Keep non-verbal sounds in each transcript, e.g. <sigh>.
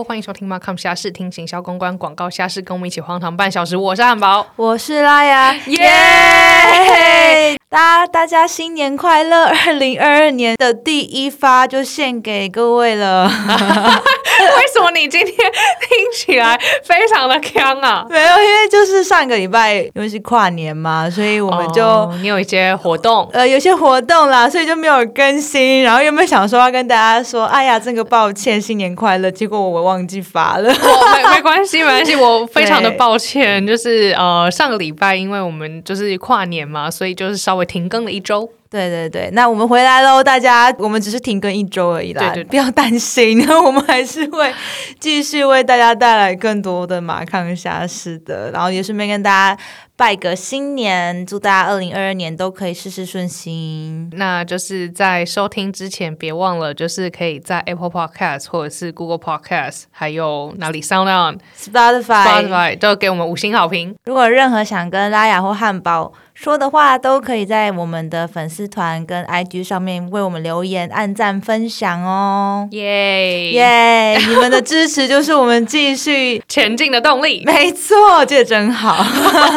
Hello，欢迎收听 Markham 虾事，听行销公关广告虾事，跟我们一起荒唐半小时。我是汉堡，我是拉雅，耶！大家大家新年快乐！二零二二年的第一发就献给各位了。<laughs> 为什么你今天听起来非常的强啊？没有，因为就是上个礼拜因为是跨年嘛，所以我们就、哦你有一些活动。呃有些活动啦，所以就没有更新。然后有没有想说要跟大家说，哎呀，真个抱歉，新年快乐，结果我忘记发了。我没 <laughs> 没关系，没关系，我非常的抱歉，就是呃上个礼拜因为我们就是跨年嘛，所以就是稍微停更了一周。对对对，那我们回来喽，大家，我们只是停更一周而已啦，对对对不要担心，我们还是会继续为大家带来更多的马康虾事的，然后也顺便跟大家拜个新年，祝大家二零二二年都可以事事顺心。那就是在收听之前，别忘了就是可以在 Apple Podcast 或者是 Google Podcast，还有哪里 Sound On、Spotify，Spotify 都给我们五星好评。如果有任何想跟拉雅或汉堡说的话，都可以在我们的粉丝团跟 IG 上面为我们留言、按赞、分享哦。耶耶、你们的支持就是我们继续。<laughs> 前进的动力。没错，这真好。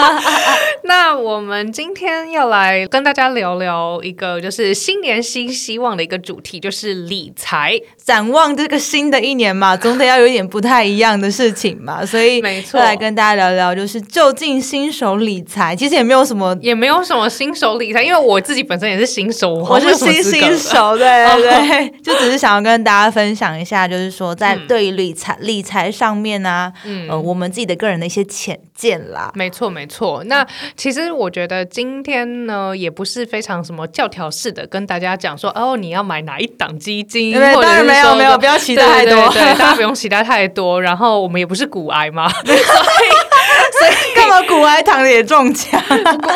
<laughs> 那我们今天要来跟大家聊聊一个就是新年新希望的一个主题，就是理财。展望这个新的一年嘛，总得要有一点不太一样的事情嘛，所以没错来跟大家聊聊，就是就近新手理财，其实也没有什么。也没有什么新手理财，因为我自己本身也是新手，我是新新手，<laughs> 对对对，就只是想要跟大家分享一下，就是说在对于理财、理财上面呢、嗯呃，我们自己的个人的一些浅见啦。没错，没错。那其实我觉得今天呢，也不是非常什么教条式的跟大家讲说，哦，你要买哪一档基金，对不对或者当然没有没有不要期待太多对对对，大家不用期待太多。然后我们也不是股癌嘛，<laughs> <laughs> 干嘛古癌堂也中奖？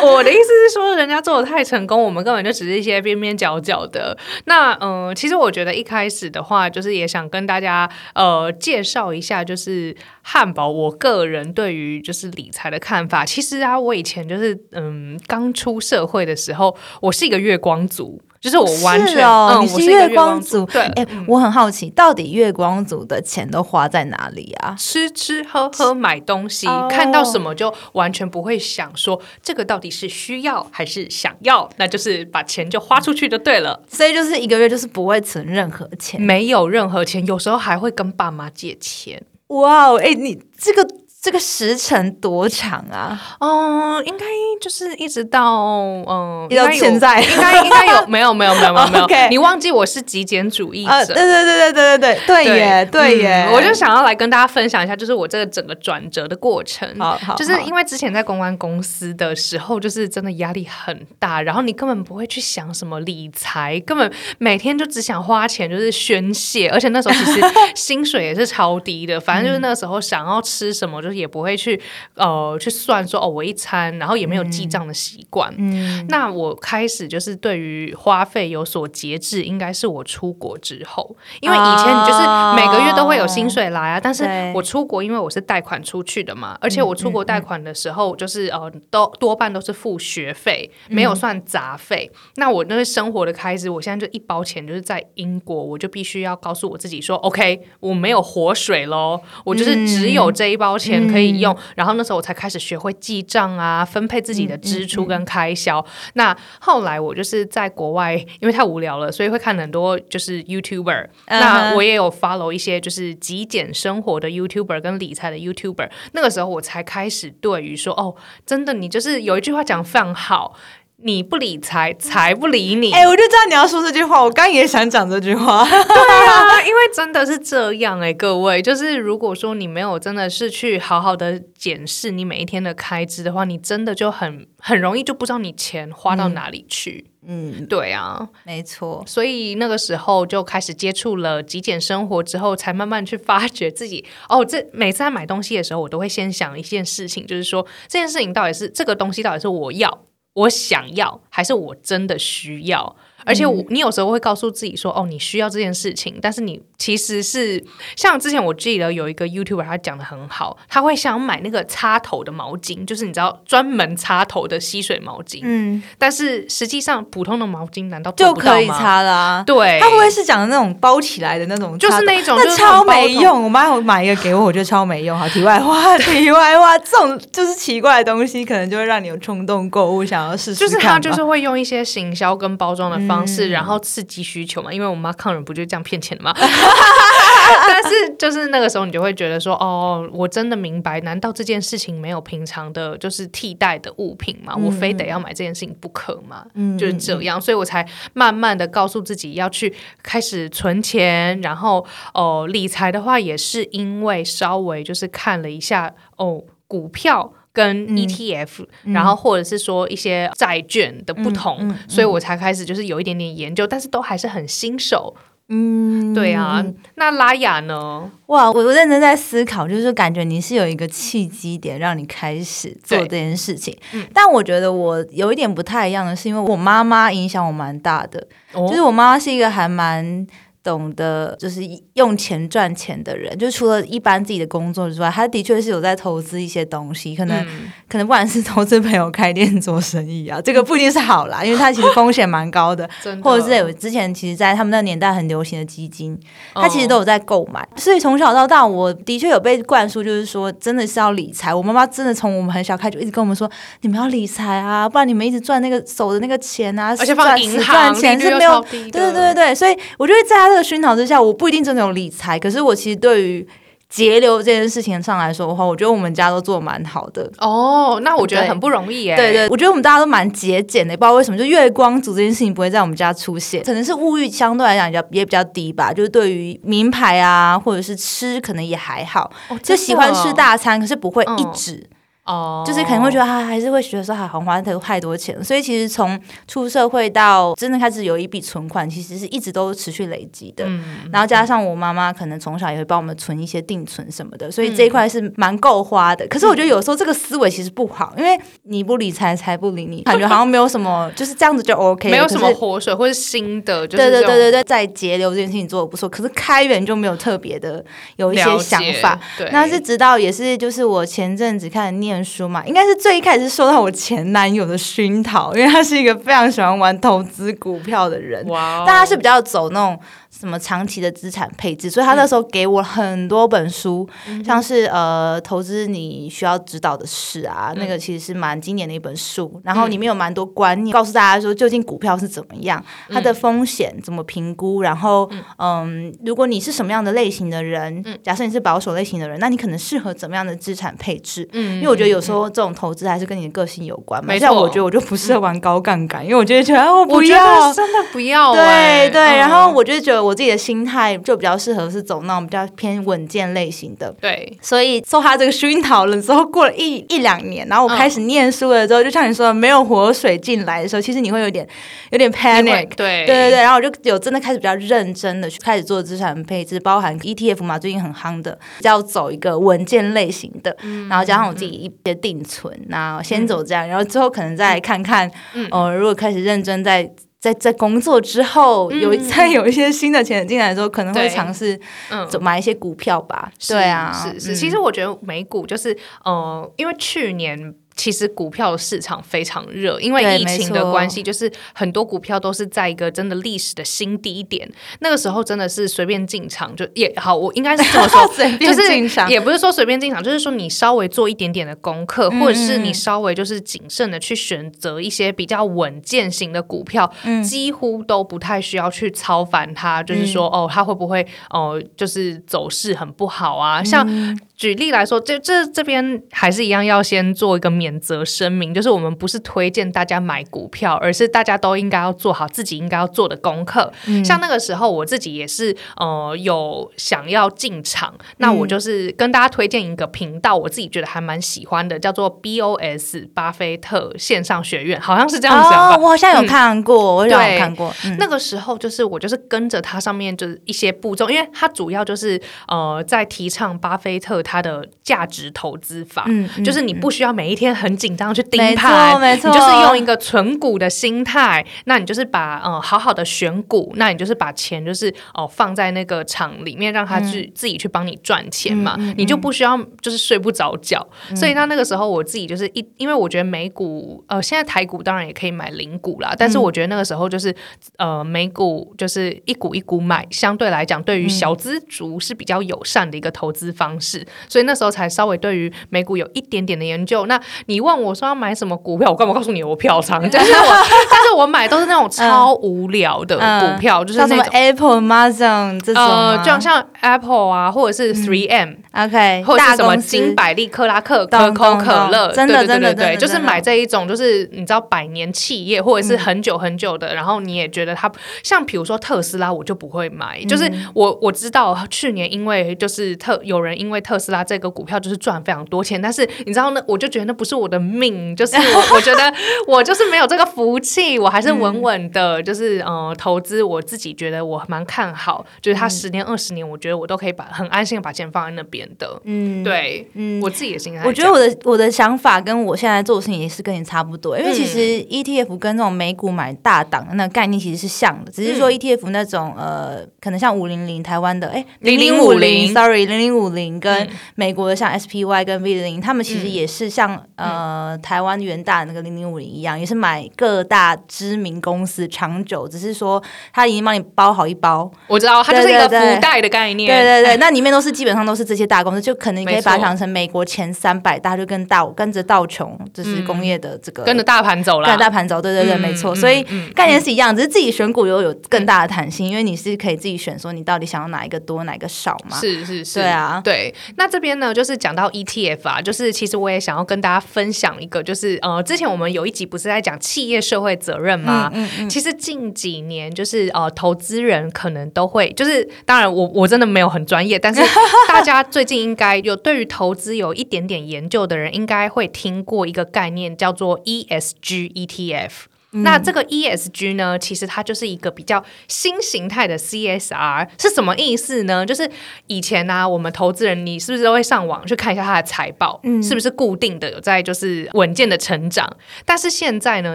我的意思是说，人家做的太成功，我们根本就只是一些边边角角的。那嗯、呃其实我觉得一开始的话，就是也想跟大家呃介绍一下，就是汉堡我个人对于就是理财的看法。其实啊，我以前就是嗯刚出社会的时候，我是一个月光族。就是我完全，嗯，你是月光光族。对，哎、我很好奇，到底月光族的钱都花在哪里啊？吃吃喝喝买东西，哦看到什么就完全不会想说这个到底是需要还是想要，那就是把钱就花出去就对了。所以就是一个月就是不会存任何钱。没有任何钱，有时候还会跟爸妈借钱。哇哦，哎，你这个这个时程多长啊？哦、应该就是一直到嗯，比较现在，应该应该有，<laughs> 没有没有没有没有没有。你忘记我是极简主义者，对对对对对对对。对耶对耶，我就想要来跟大家分享一下，就是我这个整个转折的过程。好。就是因为之前在公关公司的时候，就是真的压力很大，然后你根本不会去想什么理财，根本每天就只想花钱，就是宣泄。而且那时候其实 <laughs> 薪水也是超低的，反正就是那时候想要吃什么，就是也不会去呃去算，说哦我一餐，然后也没有。记账的习惯。嗯，那我开始就是对于花费有所节制，应该是我出国之后，因为以前你就是每个月都会有薪水来啊，但是我出国，因为我是贷款出去的嘛，而且我出国贷款的时候，就是呃，都多半都是付学费，没有算杂费。那我那个生活的开支，我现在就一包钱，就是在英国，我就必须要告诉我自己说，OK，我没有活水喽，我就是只有这一包钱可以用。然后那时候我才开始学会记账啊，分配自己的支出跟开销。那后来我就是在国外，因为太无聊了，所以会看很多就是 YouTuber。嗯那我也有 follow 一些就是极简生活的 YouTuber 跟理财的 YouTuber。那个时候我才开始对于说，哦，真的，你就是有一句话讲非常好。你不理财，财不理你。哎，我就知道你要说这句话，我刚也想讲这句话。<laughs> 对啊，因为真的是这样哎、各位，就是如果说你没有真的是去好好的检视你每一天的开支的话，你真的就很很容易就不知道你钱花到哪里去。嗯，对啊，没错，所以那个时候就开始接触了极简生活之后，才慢慢去发觉自己哦。这每次在买东西的时候，我都会先想一件事情，就是说这件事情到底是这个东西到底是我要、我想要，还是我真的需要？而且我你有时候会告诉自己说，哦，你需要这件事情，但是你其实是像之前我记得有一个 YouTuber 他讲的很好，他会想买那个擦头的毛巾，就是你知道专门擦头的吸水毛巾，嗯，但是实际上普通的毛巾难道就？可以擦啦。对，他不会是讲的那种包起来的那种？就是那种那超没用。我妈有买一个给我，我觉得超没用。好，题外话，<laughs> 题外话，这种就是奇怪的东西，可能就会让你有冲动购物，想要试试就是他就是会用一些行销跟包装的方式，嗯然后刺激需求嘛。因为我妈抗人不就这样骗钱的吗？<laughs> <laughs> 但是就是那个时候，你就会觉得说，哦，我真的明白，难道这件事情没有平常的就是替代的物品吗？我非得要买这件事情不可吗？嗯就是这样，所以我才慢慢的告诉自己要去开始存钱，然后哦、理财的话也是因为稍微就是看了一下哦股票。跟嗯 ETF，、然后或者是说一些债券的不同，嗯嗯所以我才开始就是有一点点研究，但是都还是很新手。嗯，对啊，那拉雅呢？哇，我我认真在思考，就是感觉你是有一个契机点让你开始做这件事情。嗯但我觉得我有一点不太一样的是，因为我妈妈影响我蛮大的，哦就是我妈妈是一个还蛮。懂得就是用钱赚钱的人，就除了一般自己的工作之外，他的确是有在投资一些东西，可能、嗯。可能不管是投资朋友开店做生意啊，这个不一定是好啦，<laughs> 因为他其实风险蛮高的，的，或者是有之前其实，在他们那年代很流行的基金，哦。他其实都有在购买，所以从小到大，我的确有被灌输，就是说真的是要理财。我妈妈真的从我们很小开始就一直跟我们说，你们要理财啊，不然你们一直赚那个手的那个钱啊，而且放赚行赚钱是没有对对对，所以我就会在他这个熏陶之下，我不一定真的有理财，可是我其实对于节流这件事情上来说的话，我觉得我们家都做得蛮好的。哦，那我觉得很不容易耶。对对，我觉得我们大家都蛮节俭的，不知道为什么，就月光族这件事情不会在我们家出现，可能是物欲相对来讲比较也比较低吧。就是对于名牌啊，或者是吃，可能也还好，哦就喜欢吃大餐，可是不会一嗯直。哦，就是可能会觉得他还是会觉得说，还好花太太多钱，所以其实从出社会到真的开始有一笔存款，其实是一直都持续累积的。嗯然后加上我妈妈可能从小也会帮我们存一些定存什么的，所以嗯这一块是蛮够花的。可是我觉得有时候这个思维其实不好，因为你不理财，财不理你，感觉好像没有什么，就是这样子就 OK，没有什么活水或是新的，就是对对对对对，在节流这件事情做的不错，可是开源就没有特别的有一些想法。。对，那是直到也是就是我前阵子开始念书嘛，应该是最一开始是受到我前男友的熏陶，因为他是一个非常喜欢玩投资股票的人，但他是比较走那种什么长期的资产配置，所以他那时候给我很多本书，像是呃投资你需要知道的事啊，那个其实是蛮经典的一本书，然后里面有蛮多观念，告诉大家说究竟股票是怎么样，它的风险怎么评估，然后嗯。如果你是什么样的类型的人，假设你是保守类型的人，那你可能适合怎么样的资产配置？嗯，因为我觉得有时候这种投资还是跟你的个性有关嘛，没像我觉得我就不适合玩高杠杆，因为我觉得觉得啊我不要，真的不要对欸，对，嗯。然后我就觉得我自己的心态就比较适合是走那种比较偏稳健类型的。对，所以受他这个熏陶了之后，过了一一两年，然后我嗯开始念书了之后，就像你说的，没有活水进来的时候，其实你会有点有点 panic。对对对对，然后我就有真的开始比较认真的去开始做资产配置，包含 ETF 嘛，最近很夯的，要走一个稳健类型的，嗯然后加上我自己一些定存，那先走这样，然后之后可能再看看，嗯呃，如果开始认真在。在在工作之后，有嗯再有一些新的钱进来的时候，可能会尝试嗯。走买一些股票吧。是对啊，是是，嗯其实我觉得美股就是呃，因为去年。其实股票市场非常热，因为疫情的错关系，就是很多股票都是在一个真的历史的新低点。那个时候真的是随便进场就也好，我应该是这么说，<laughs> 就是也不是说随便进场，就是说你稍微做一点点的功课，嗯或者是你稍微就是谨慎的去选择一些比较稳健型的股票，嗯几乎都不太需要去操烦它，就是说、哦，它会不会哦、就是走势很不好啊？像嗯举例来说，这这这边还是一样要先做一个免责声明，就是我们不是推荐大家买股票，而是大家都应该要做好自己应该要做的功课。嗯像那个时候我自己也是呃有想要进场，那我就是跟大家推荐一个频道，我自己觉得还蛮喜欢的，叫做 BOS 巴菲特线上学院，好像是这样子吧。哦，我好像有看过，我有看过。嗯那个时候就是我就是跟着它上面就是一些步骤，因为它主要就是呃在提倡巴菲特它的价值投资法，嗯嗯就是你不需要每一天很紧张去盯没盘，错没错。你就是用一个存股的心态，那你就是把呃好好的选股，那你就是把钱就是哦、放在那个厂里面，让他去、自己去帮你赚钱嘛，嗯嗯嗯。你就不需要就是睡不着觉。所以他那个时候我自己就是一，因为我觉得美股呃现在台股当然也可以买零股啦，但是我觉得那个时候就是呃美股就是一股一股买，相对来讲对于小资族是比较友善的一个投资方式，所以那时候才稍微对于美股有一点点的研究。那你问我说要买什么股票，我干嘛告诉你我票仓？但是我，但是我买都是那种超无聊的嗯股票，就是什么那种。Apple、Amazon 这种呃，就像像 Apple 啊，或者是 Three M，、OK，或者是什么金百利、克拉克、可口可乐，真的对对真的对就是买这一种，就是你知道百年企业，或者嗯是很久很久的，然后你也觉得它像比如说特斯拉，我就不会买，嗯就是我我知道去年因为就是特有人因为特斯拉这个股票就是赚非常多钱，但是你知道呢，我就觉得那不是我的命，就是我 <laughs> 我觉得我就是没有这个福气，我还是稳稳的，就是呃投资我自己觉得我蛮看好，就是它十年二十年，我觉得我都可以把很安心的把钱放在那边的。嗯，对，嗯。我自己的心态。我觉得我的我的想法跟我现在做的事情也是跟你差不多，因为其实嗯 ETF 跟那种美股买大档的那个概念其实是像的，只是嗯。说 ETF 那种呃，可能像五零零台湾的哎零零五零，sorry 零零五零跟嗯美国的像 SPY 跟 V 零，他们其实嗯也是像呃台湾元大的那个零零五零一样，也是买各大知名公司长久，只是说它已经帮你包好一包，我知道它就是一个福袋的概念。对对对，<laughs> 那里面都是基本上都是这些大公司，就可能你可以把它想成美国前三百大，就跟道跟着道琼，就是工业的这个、跟着大盘走啦。跟着大盘走，对对对，嗯没错。嗯所以嗯概念是一样，只是自己选股又有更大的弹性，因为你是可以自己选，说你到底想要哪一个多，哪一个少嘛。是是是，对啊对。那这边呢，就是讲到 ETF 啊，就是其实我也想要跟大家分享一个，就是呃，之前我们有一集不是在讲企业社会责任吗？嗯嗯其实近几年就是呃，投资人可能都会，就是当然我我真的没有很专业，但是 <laughs> 大家最近应该有对于投资有一点点研究的人，应该会听过一个概念叫做 ESG ETF。那这个 ESG 呢，其实它就是一个比较新形态的 CSR，是什么意思呢？就是以前呢、我们投资人你是不是都会上网去看一下它的财报，是不是固定的有在就是稳健的成长？但是现在呢，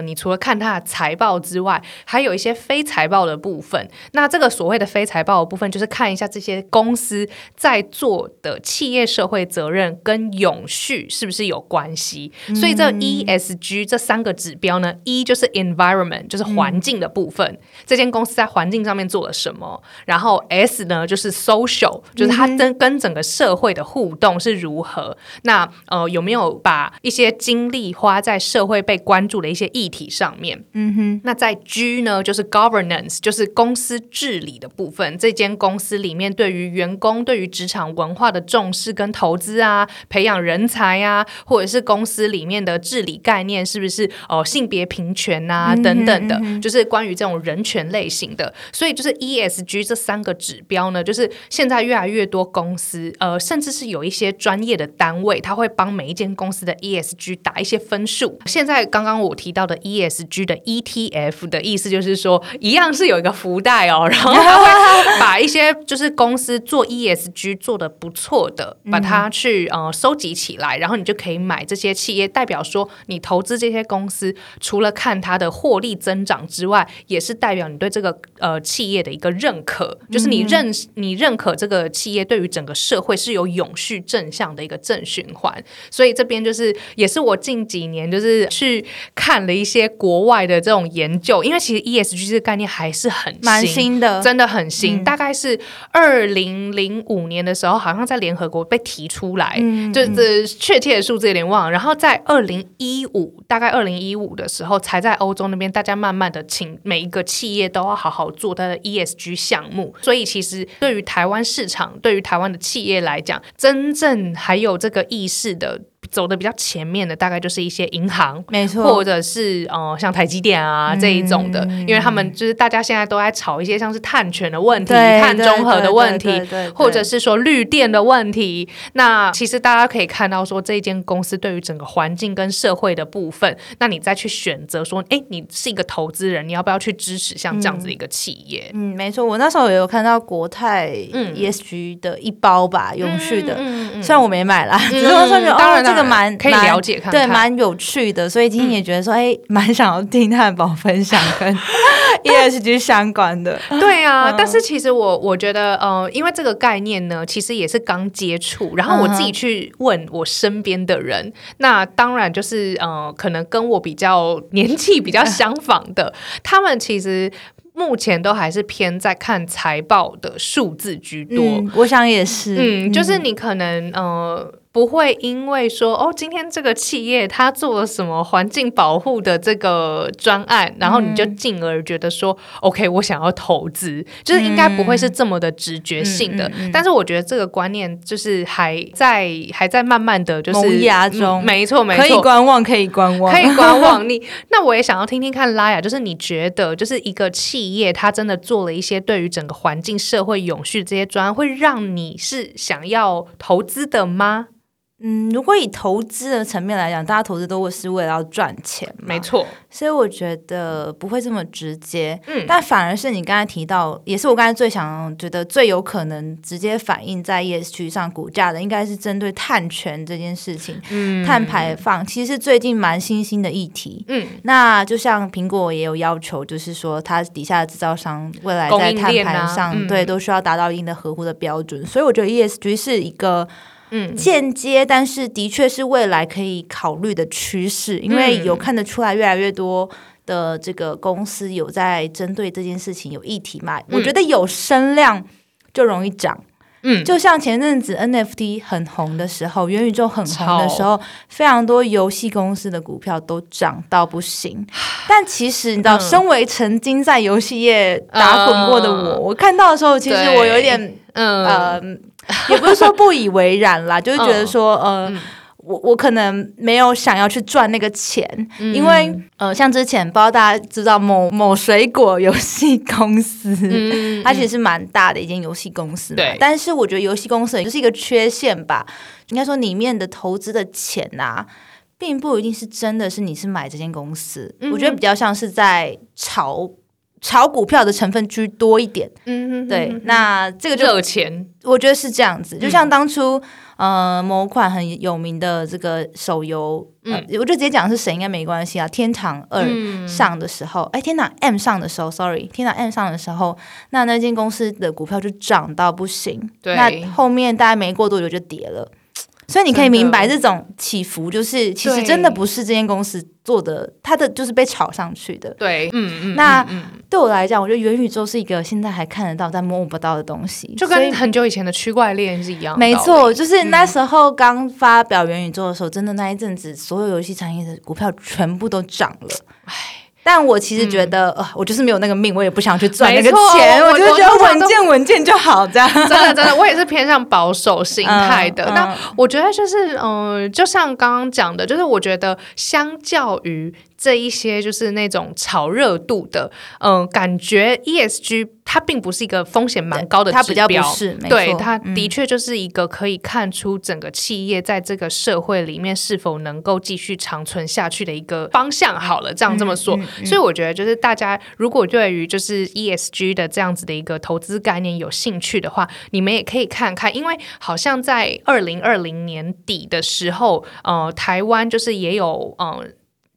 你除了看它的财报之外，还有一些非财报的部分。那这个所谓的非财报的部分，就是看一下这些公司在做的企业社会责任跟永续是不是有关系。所以这 ESG 这三个指标呢，一就是 environment，就是环境的部分，这间公司在环境上面做了什么。然后 S 呢，就是 social，就是它跟跟整个社会的互动是如何。那呃，有没有把一些精力花在社会被关注的一些议题上面？嗯哼，那在 G 呢，就是 governance，就是公司治理的部分。这间公司里面对于员工、对于职场文化的重视跟投资啊，培养人才啊，或者是公司里面的治理概念是不是哦、呃性别平权啊、等等的，就是关于这种人权类型的。所以就是 ESG 这三个指标呢，就是现在越来越多公司，呃，甚至是有一些专业的单位，他会帮每一间公司的 ESG 打一些分数。现在刚刚我提到的 ESG 的 ETF 的意思就是说，一样是有一个福袋哦，<laughs> 然后他会把一些就是公司做 ESG 做的不错的，把它去呃收集起来，然后你就可以买这些企业，代表说你投资这些公司，除了看它的获利增长之外，也是代表你对这个呃企业的一个认可，就是你认、你认可这个企业对于整个社会是有永续正向的一个正循环。所以这边就是也是我近几年就是去看了一些国外的这种研究，因为其实 ESG 这个概念还是很蛮新的，真的很新，大概是二零零五年的时候，好像在联合国被提出来，嗯就是确切的数字有点忘了。然后在二零一五，大概二零一五的时候，才在欧中那边，大家慢慢的请每一个企业都要好好做它的 ESG 项目。所以其实对于台湾市场，对于台湾的企业来讲，真正还有这个意识的。走的比较前面的，大概就是一些银行，没错，或者是呃像台积电啊这一种的，因为他们就是大家现在都在炒一些像是碳权的问题、碳中和的问题，或者是说绿电的问题。那其实大家可以看到，说这一间公司对于整个环境跟社会的部分，那你再去选择说，哎，你是一个投资人，你要不要去支持像这样子一个企业？嗯，没错，我那时候也有看到国泰 ESG 的一包吧，永续的，虽然我没买啦，只是说觉得哦，这个蛮可以了解，对，蛮有趣的，所以今天也觉得说，哎，蛮想要听汉堡分享跟 <laughs> ESG 相关的。对啊，但是其实我我觉得，呃，因为这个概念呢，其实也是刚接触，然后我自己去问我身边的人，那当然就是呃，可能跟我比较年纪比较相仿的，<laughs> 他们其实。目前都还是偏在看财报的数字居多，我想也是，嗯，就是你可能呃。不会因为说哦，今天这个企业它做了什么环境保护的这个专案，然后你就进而觉得说，OK，我想要投资，就是应该不会是这么的直觉性的。但是我觉得这个观念就是还在还在慢慢的就是萌芽中，没错没错，可以观望，可以观望，可以观望。你 <laughs> 那我也想要听听看拉雅，就是你觉得就是一个企业它真的做了一些对于整个环境、社会永续这些专案，会让你是想要投资的吗？嗯，如果以投资的层面来讲，大家投资都会是为了要赚钱，没错。所以我觉得不会这么直接，嗯，但反而是你刚才提到，也是我刚才最想觉得最有可能直接反映在 ESG 上股价的，应该是针对碳权这件事情，嗯，碳排放其实是最近蛮新兴的议题，嗯，那就像苹果也有要求，就是说它底下的制造商未来在碳排上，对，都需要达到一定的合乎的标准，所以我觉得 ESG 是一个。嗯，间接，但是的确是未来可以考虑的趋势，因为有看得出来，越来越多的这个公司有在针对这件事情有议题嘛。我觉得有声量就容易涨，嗯，就像前阵子 NFT 很红的时候，元宇宙很红的时候，非常多游戏公司的股票都涨到不行。<sighs> 但其实你知道，身为曾经在游戏业打滚过的我，我看到的时候，其实我有点，嗯。<laughs> 也不是说不以为然啦，就是觉得说，呃，我我可能没有想要去赚那个钱，因为呃，像之前不知道大家知道某某水果游戏公司，<laughs> 它其实是蛮大的一间游戏公司，对。但是我觉得游戏公司也是一个缺陷吧，应该说里面的投资的钱呐，并不一定是真的是你是买这间公司，我觉得比较像是在炒。炒股票的成分居多一点，嗯，对，那这个热钱，我觉得是这样子。就像当初，呃，某款很有名的这个手游，嗯，我就直接讲是谁应该没关系啊。天堂二上的时候，哎，天堂 M 上的时候，sorry，天堂 M 上的时候，那那间公司的股票就涨到不行，对，那后面大概没过多久就跌了。所以你可以明白，这种起伏就是其实真的不是这间公司做的，它的就是被炒上去的。对，嗯嗯。那对我来讲，我觉得元宇宙是一个现在还看得到但摸不到的东西，就跟很久以前的区块链是一样。没错，就是那时候刚发表元宇宙的时候，真的那一阵子，所有游戏产业的股票全部都涨了。唉。但我其实觉得，呃，我就是没有那个命，我也不想去赚那个钱，我就觉得稳健稳健就好，这样。真的真的，我也是偏向保守心态的。那我觉得就是，嗯，就像刚刚讲的，就是我觉得相较于。这一些就是那种炒热度的，嗯，感觉 ESG 它并不是一个风险蛮高的指标，对，它的确就是一个可以看出整个企业在这个社会里面是否能够继续长存下去的一个方向。好了，这样这么说，所以我觉得就是大家如果对于就是 ESG 的这样子的一个投资概念有兴趣的话，你们也可以看看，因为好像在二零二零年底的时候，呃，台湾就是也有嗯。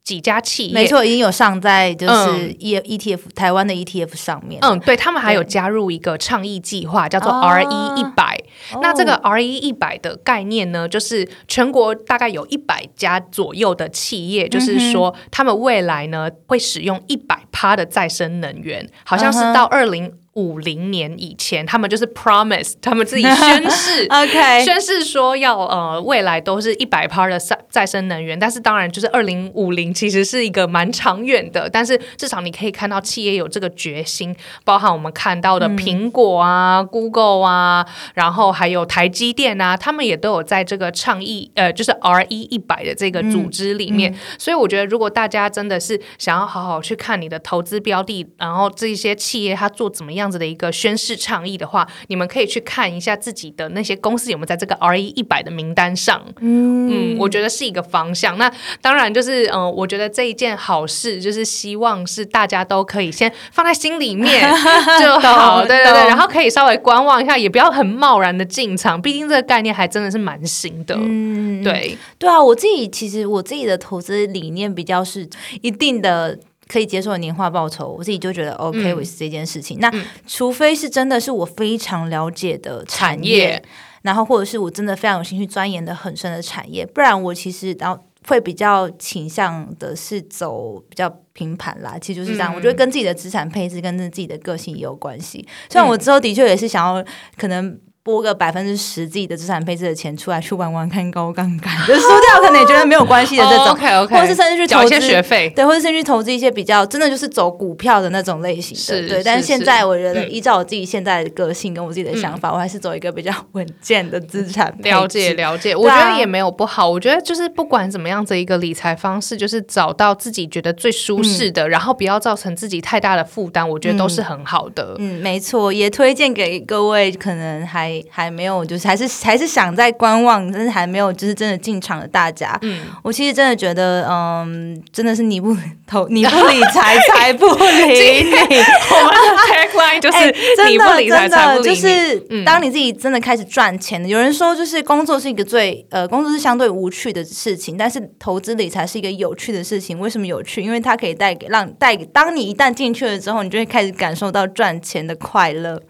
几家企业没错，已经有上在就是 E E T F 台湾的 E T F 上面。嗯，对他们还有加入一个倡议计划，叫做 R E 一百。那这个 R E 一百的概念呢，就是全国大概有一百家左右的企业，就是说他们未来呢会使用一百趴的再生能源，好像是到二零。五零年以前，他们就是 promise，他们自己宣誓，<laughs> OK，宣誓说要呃未来都是一百 p 的再再生能源。但是当然，就是二零五零其实是一个蛮长远的，但是至少你可以看到企业有这个决心，包含我们看到的苹果啊、Google 啊，然后还有台积电啊，他们也都有在这个倡议呃，就是 R E 一百的这个组织里面。所以我觉得，如果大家真的是想要好好去看你的投资标的，然后这些企业它做怎么样。样子的一个宣誓倡议的话，你们可以去看一下自己的那些公司有没有在这个 R E 一百的名单上。嗯嗯，我觉得是一个方向。那当然就是，嗯，我觉得这一件好事就是希望是大家都可以先放在心里面 <laughs> 就好。对对对，然后可以稍微观望一下，也不要很贸然的进场，毕竟这个概念还真的是蛮新的。嗯，对对啊，我自己其实我自己的投资理念比较是一定的。可以接受的年化报酬，我自己就觉得 OK with 这件事情。那除非是真的是我非常了解的产业，然后或者是我真的非常有兴趣钻研的很深的产业，不然我其实然后会比较倾向的是走比较平盘啦。其实就是这样，我觉得跟自己的资产配置跟自己的个性也有关系。虽然我之后的确也是想要可能。拨个百分之十自己的资产配置的钱出来去玩玩看高杠杆，就输掉可能也觉得没有关系的这种，OK OK，，或者是甚至去投资学费，对，或者甚至去投资一些比较真的就是走股票的那种类型的，对。但是现在我觉得依照我自己现在的个性跟我自己的想法，我还是走一个比较稳健的资产。了解了解，我觉得也没有不好。我觉得就是不管怎么样子一个理财方式，就是找到自己觉得最舒适的，然后不要造成自己太大的负担，我觉得都是很好的。嗯，没错，也推荐给各位可能还还没有就是。还是还是想在观望，但是还没有就是真的进场的大家，嗯，我其实真的觉得，嗯，真的是你不 <laughs> 投你不理财，<laughs> 财不理你。我们的 tagline 就是你不理财，财不理你。就是当你自己真的开始赚钱的，有人说就是工作是一个最呃，工作是相对无趣的事情，但是投资理财是一个有趣的事情。为什么有趣？因为它可以带给让带给当你一旦进去了之后，你就会开始感受到赚钱的快乐。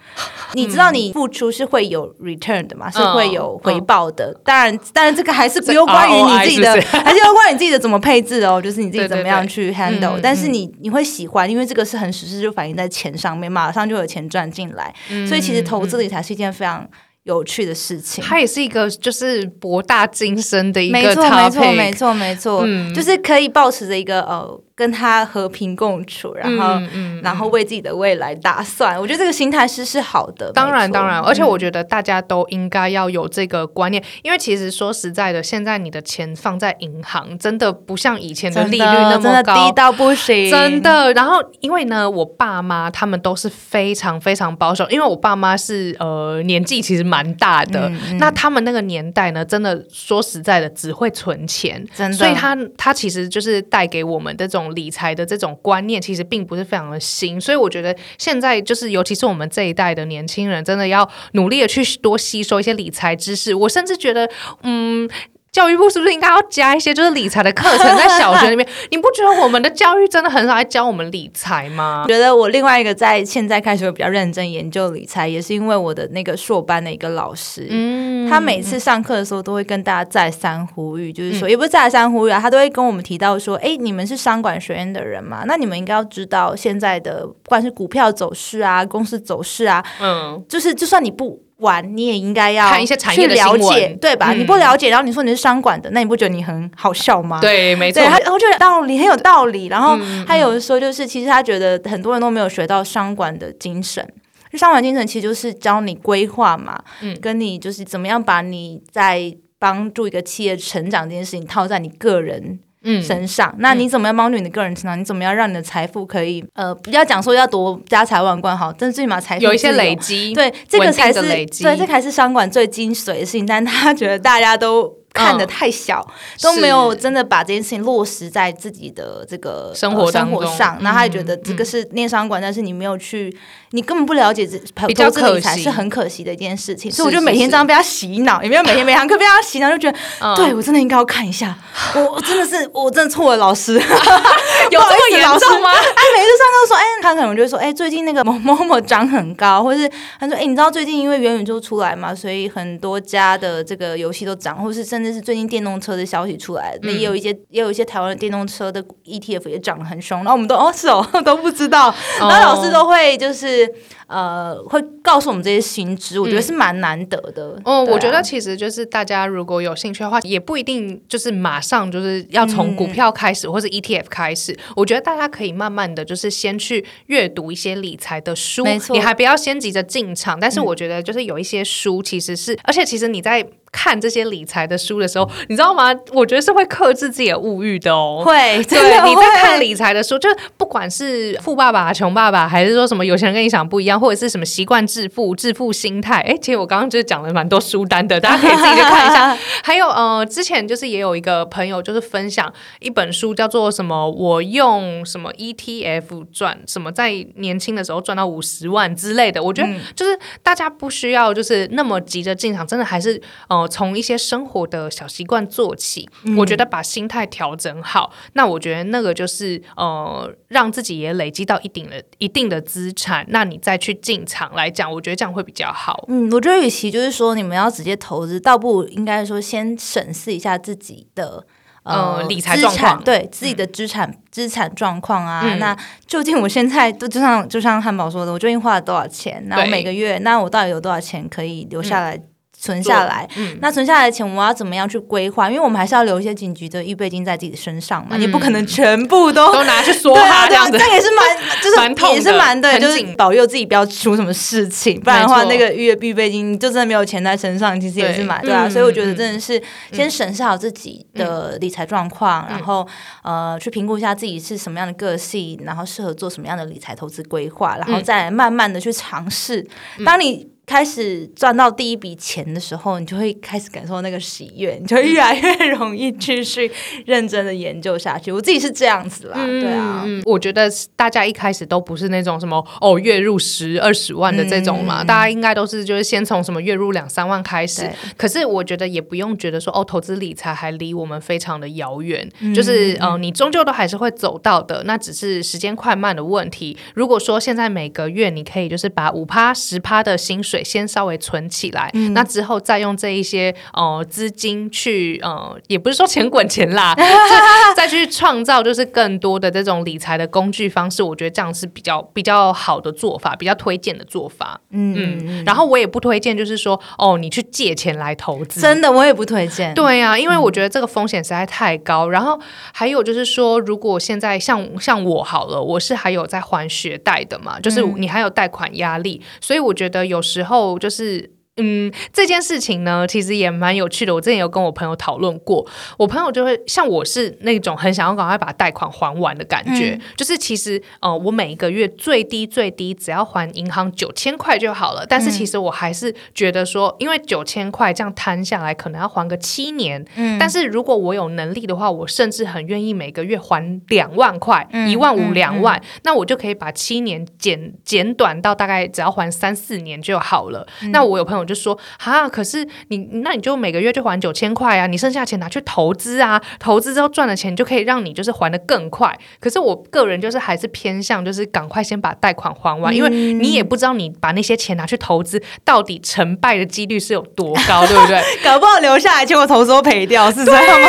你知道你付出是会有 return 的。嘛是会有回报的，当然，当然这个还是不用关于你自己的，<laughs> 还是要关于你自己的怎么配置哦，就是你自己怎么样去 handle。但是你你会喜欢，因为这个是很实质，就反映在钱上面，马上就有钱赚进来。所以其实投资理财是一件非常有趣的事情，它也是一个就是博大精深的一个，没错没错没错没错，就是可以保持着一个呃。跟他和平共处，然后嗯，然后为自己的未来打算。我觉得这个心态是是好的。当然，当然，而且我觉得大家都应该要有这个观念，因为其实说实在的，现在你的钱放在银行，真的不像以前的利率那么高，低到不行。真的。然后，因为呢，我爸妈他们都是非常非常保守，因为我爸妈是呃年纪其实蛮大的，那他们那个年代呢，真的说实在的，只会存钱，真的。所以他他其实就是带给我们这种。理财的这种观念其实并不是非常的新，所以我觉得现在就是，尤其是我们这一代的年轻人，真的要努力的去多吸收一些理财知识。我甚至觉得，嗯。教育部是不是应该要加一些就是理财的课程在小学里面？<laughs> 你不觉得我们的教育真的很少在教我们理财吗？觉得我另外一个在现在开始会比较认真研究理财，也是因为我的那个硕班的一个老师，嗯，他每次上课的时候都会跟大家再三呼吁，就是说也不是再三呼吁啊，他都会跟我们提到说，哎，你们是商管学院的人嘛，那你们应该要知道现在的不管是股票走势啊，公司走势啊，嗯，就是就算你不。玩你也应该要看一些产业的了解，对吧？你不了解，然后你说你是商管的，那你不觉得你很好笑吗？对，没错。他我觉得道理很有道理。然后他有的说，就是其实他觉得很多人都没有学到商管的精神。就商管精神其实就是教你规划嘛，嗯，跟你就是怎么样把你在帮助一个企业成长这件事情套在你个人。身上，那你怎么样帮助你的个人成长？你怎么样让你的财富可以呃，不要讲说要多家财万贯好，但是最起码财富有一些累积，对，这个才是对，这才是商管最精髓的事情。但他觉得大家都。看的太小，都没有真的把这件事情落实在自己的这个生活生活上。那他也觉得这个是念商管，但是你没有去，你根本不了解这投资理财是很可惜的一件事情。所以我就每天这样被他洗脑，也没有每天每堂课被他洗脑，就觉得对我真的应该要看一下。我我真的是我真的错了，老师 <laughs> 有这么严重吗？他每次上课说，哎，他可能就会说，哎，最近那个 <laughs> 某某某涨很高，或者是他说，哎，你知道最近因为元宇宙出来嘛，所以很多家的这个游戏都涨，或是甚至。至是最近电动车的消息出来，那也有一些也有一些台湾的电动车的 ETF 也涨得很凶，然后我们都哦是哦 <laughs> 都不知道，然后老师都会就是呃会告诉我们这些新知，我觉得是蛮难得的。哦，我觉得其实就是大家如果有兴趣的话，也不一定就是马上就是要从股票开始、或是 ETF 开始。我觉得大家可以慢慢的就是先去阅读一些理财的书，你还不要先急着进场。但是我觉得就是有一些书其实是，而且其实你在。看这些理财的书的时候，你知道吗？我觉得是会克制自己的物欲的哦。会，真对，的你在看理财的书，就是不管是富爸爸、穷爸爸，还是说什么有钱人跟你想不一样，或者是什么习惯致富、致富心态，哎，其实我刚刚就是讲了蛮多书单的，大家可以自己去看一下。<laughs> 还有呃，之前就是也有一个朋友就是分享一本书，叫做什么我用什么 ETF 赚什么，在年轻的时候赚到五十万之类的。我觉得就是大家不需要就是那么急着进场，真的还是呃从一些生活的小习惯做起。我觉得把心态调整好，那我觉得那个就是呃让自己也累积到一定的一定的资产，那你再去进场来讲，我觉得这样会比较好。嗯，我觉得与其就是说你们要直接投资，倒不如应该说先审视一下自己的。呃理财状况对自己的资产、资产状况啊，嗯那究竟我现在都就像就像汉堡说的，我究竟花了多少钱？那我每个月，那我到底有多少钱可以留下来？存下来，嗯那存下来的钱我们要怎么样去规划？因为我们还是要留一些紧急的预备金在自己的身上嘛，嗯你不可能全部都都拿去说对啊，这样子这。也是蛮，就是蛮痛也是蛮对，就是保佑自己不要出什么事情，不然的话，那个预预备金就真的没有钱在身上，其实也是蛮对啊。嗯所以我觉得真的是先审视好自己的理财状况，然后呃去评估一下自己是什么样的个性，然后适合做什么样的理财投资规划，然后再慢慢的去尝试。当你开始赚到第一笔钱的时候，你就会开始感受那个喜悦，你就越来越容易继续认真的研究下去。我自己是这样子啦，对啊。嗯，我觉得大家一开始都不是那种什么哦月入十二十万的这种嘛，大家应该都是就是先从什么月入两三万开始。可是我觉得也不用觉得说哦投资理财还离我们非常的遥远，就是呃你终究都还是会走到的，那只是时间快慢的问题。如果说现在每个月你可以就是把五趴十趴的薪水先稍微存起来，那之后再用这一些呃资金去呃也不是说钱滚钱啦，<laughs> 再去创造就是更多的这种理财的工具方式，我觉得这样是比较比较好的做法，比较推荐的做法。嗯嗯，然后我也不推荐，就是说哦，你去借钱来投资，真的，我也不推荐。对呀、因为我觉得这个风险实在太高。然后还有就是说，如果现在像像我好了，我是还有在还学贷的嘛，就是你还有贷款压力，所以我觉得有时候后就是嗯，这件事情呢，其实也蛮有趣的。我之前有跟我朋友讨论过，我朋友就会像我是那种很想要赶快把贷款还完的感觉，就是其实呃，我每一个月最低最低只要还银行九千块就好了。但是其实我还是觉得说，因为九千块这样摊下来，可能要还个七年。嗯但是如果我有能力的话，我甚至很愿意每个月还两万块，一、万五、两万，那我就可以把七年减减短到大概只要还三四年就好了。那我有朋友就说哈，可是你那你就每个月就还九千块啊，你剩下钱拿去投资啊，投资之后赚的钱就可以让你就是还的更快。可是我个人就是还是偏向就是赶快先把贷款还完，因为你也不知道你把那些钱拿去投资，到底成败的几率是有多高，对不对？<laughs> 搞不好留下来，结果投资都赔掉，是这样吗？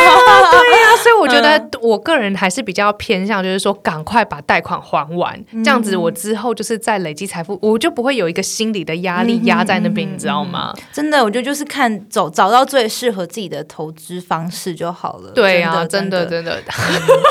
对呀、所以我觉得我个人还是比较偏向，就是说赶快把贷款还完，这样子我之后就是在累积财富，我就不会有一个心理的压力压在那边，你知道吗？真的，我觉得就是看走找到最适合自己的投资方式就好了。对呀、真真的真的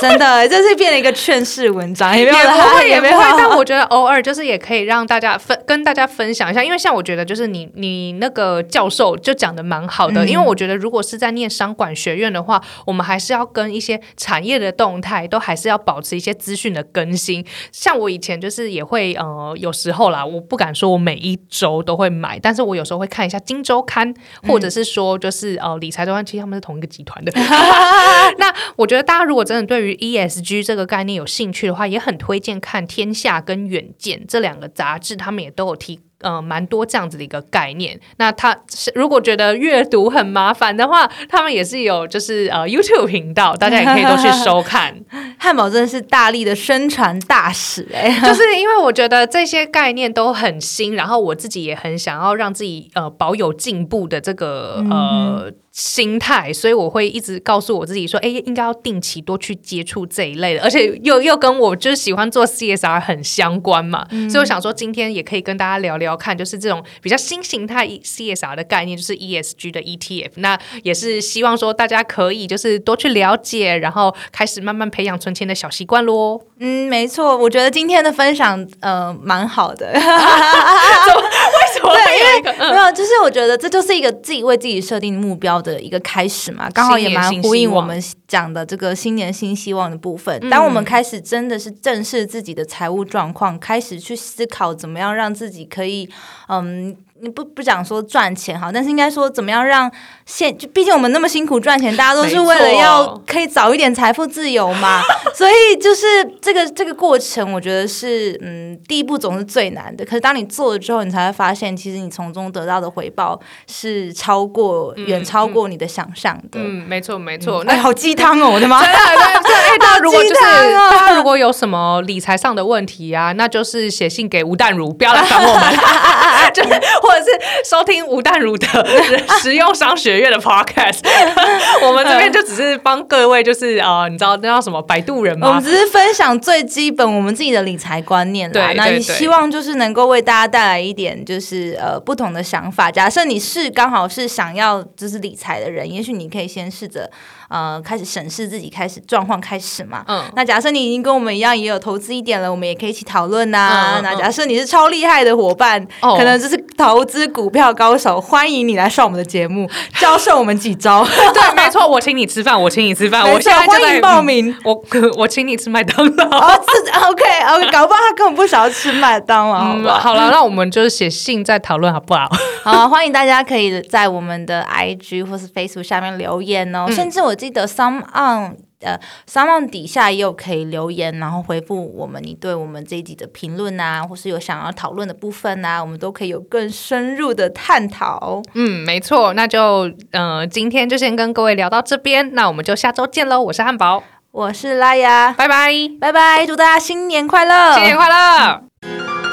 真的。这是变了一个劝世文章，也没有也不会，<laughs> 也不会。但我觉得偶尔就是也可以让大家分跟大家分享一下，因为像我觉得就是你你那个教授就讲的蛮好的，因为我觉得如果是在念商管学院的话，我们还是要跟一些产业的动态都还是要保持一些资讯的更新。像我以前就是也会呃有时候啦，我不敢说我每一周都会买，但是我有时候会看一下《金周刊》，或者是说就是呃理财周刊，其实他们是同一个集团的。<laughs> <laughs> 那我觉得大家如果真的对于 ESG 这个概念有兴趣的话，也很推荐看《天下》跟《远见》这两个杂志，他们也都有提。呃，蛮多这样子的一个概念。那他是如果觉得阅读很麻烦的话，他们也是有就是呃 YouTube 频道，大家也可以都去收看。<laughs> 汉堡真的是大力的宣传大使哎、<laughs> <laughs> 就是因为我觉得这些概念都很新，然后我自己也很想要让自己呃保有进步的这个呃心态，所以我会一直告诉我自己说，哎，应该要定期多去接触这一类的，而且又又跟我就是喜欢做 CSR 很相关嘛，所以我想说今天也可以跟大家聊聊看，就是这种比较新形态 CSR 的概念，就是 ESG 的 ETF，那也是希望说大家可以就是多去了解，然后开始慢慢培养存钱的小习惯喽。嗯，没错，我觉得今天的分享呃蛮好的。<laughs> <laughs> 对，因为 <laughs> 没有，就是我觉得这就是一个自己为自己设定目标的一个开始嘛，刚好也蛮呼应我们讲的这个新年新希望的部分。当我们开始真的是正视自己的财务状况，开始去思考怎么样让自己可以嗯。你不不讲说赚钱哈，但是应该说怎么样让现就毕竟我们那么辛苦赚钱，大家都是为了要可以早一点财富自由嘛，<laughs> 所以就是这个这个过程，我觉得是嗯第一步总是最难的。可是当你做了之后，你才会发现，其实你从中得到的回报是超过远超过你的想象的。嗯，没错没错。那好鸡汤哦，我的妈！对对对，大家如果就是大家如果有什么理财上的问题啊，那就是写信给吴淡如，不要来烦我们，就是。或者是收听吴淡如的实用商学院的 podcast，<laughs> 我们这边就只是帮各位，就是呃，你知道那叫什么摆渡人吗？我们只是分享最基本我们自己的理财观念啦。那你希望就是能够为大家带来一点就是呃不同的想法。假设你是刚好是想要就是理财的人，也许你可以先试着。呃，开始审视自己，开始状况开始嘛。嗯，那假设你已经跟我们一样也有投资一点了，我们也可以一起讨论呐。那假设你是超厉害的伙伴，可能就是投资股票高手，欢迎你来上我们的节目，<laughs> 教授我们几招。<laughs> 对，没错，我请你吃饭，我请你吃饭，我现在欢迎报名。我 <laughs> 我请你吃麦当劳。哦，是 OK OK，搞不好他根本不想要吃麦当劳。好了，那我们就是写信再讨论好不好？好，欢迎大家可以在我们的 IG 或是 Facebook 下面留言哦，甚至我。记得 some on 呃 some on 底下也有可以留言，然后回复我们你对我们这一集的评论啊，或是有想要讨论的部分啊，我们都可以有更深入的探讨。嗯，没错，那就呃今天就先跟各位聊到这边，那我们就下周见喽！我是汉堡，我是拉雅，拜拜拜拜，祝大家新年快乐，新年快乐。